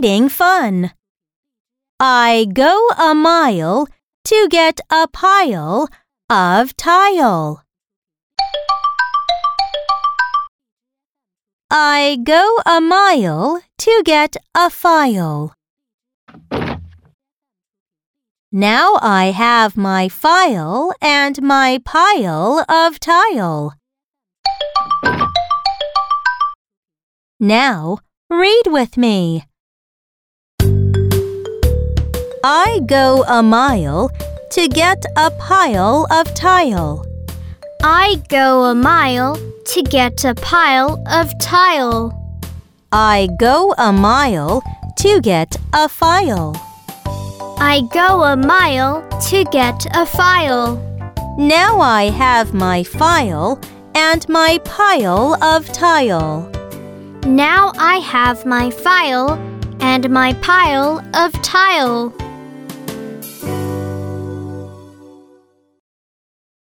reading fun. I go a mile to get a pile of tile. I go a mile to get a file. Now I have my file and my pile of tile. Now read with me. I go a mile to get a pile of tile. I go a mile to get a pile of tile. I go a mile to get a file. I go a mile to get a file. Now I have my file and my pile of tile. Now I have my file and my pile of tile.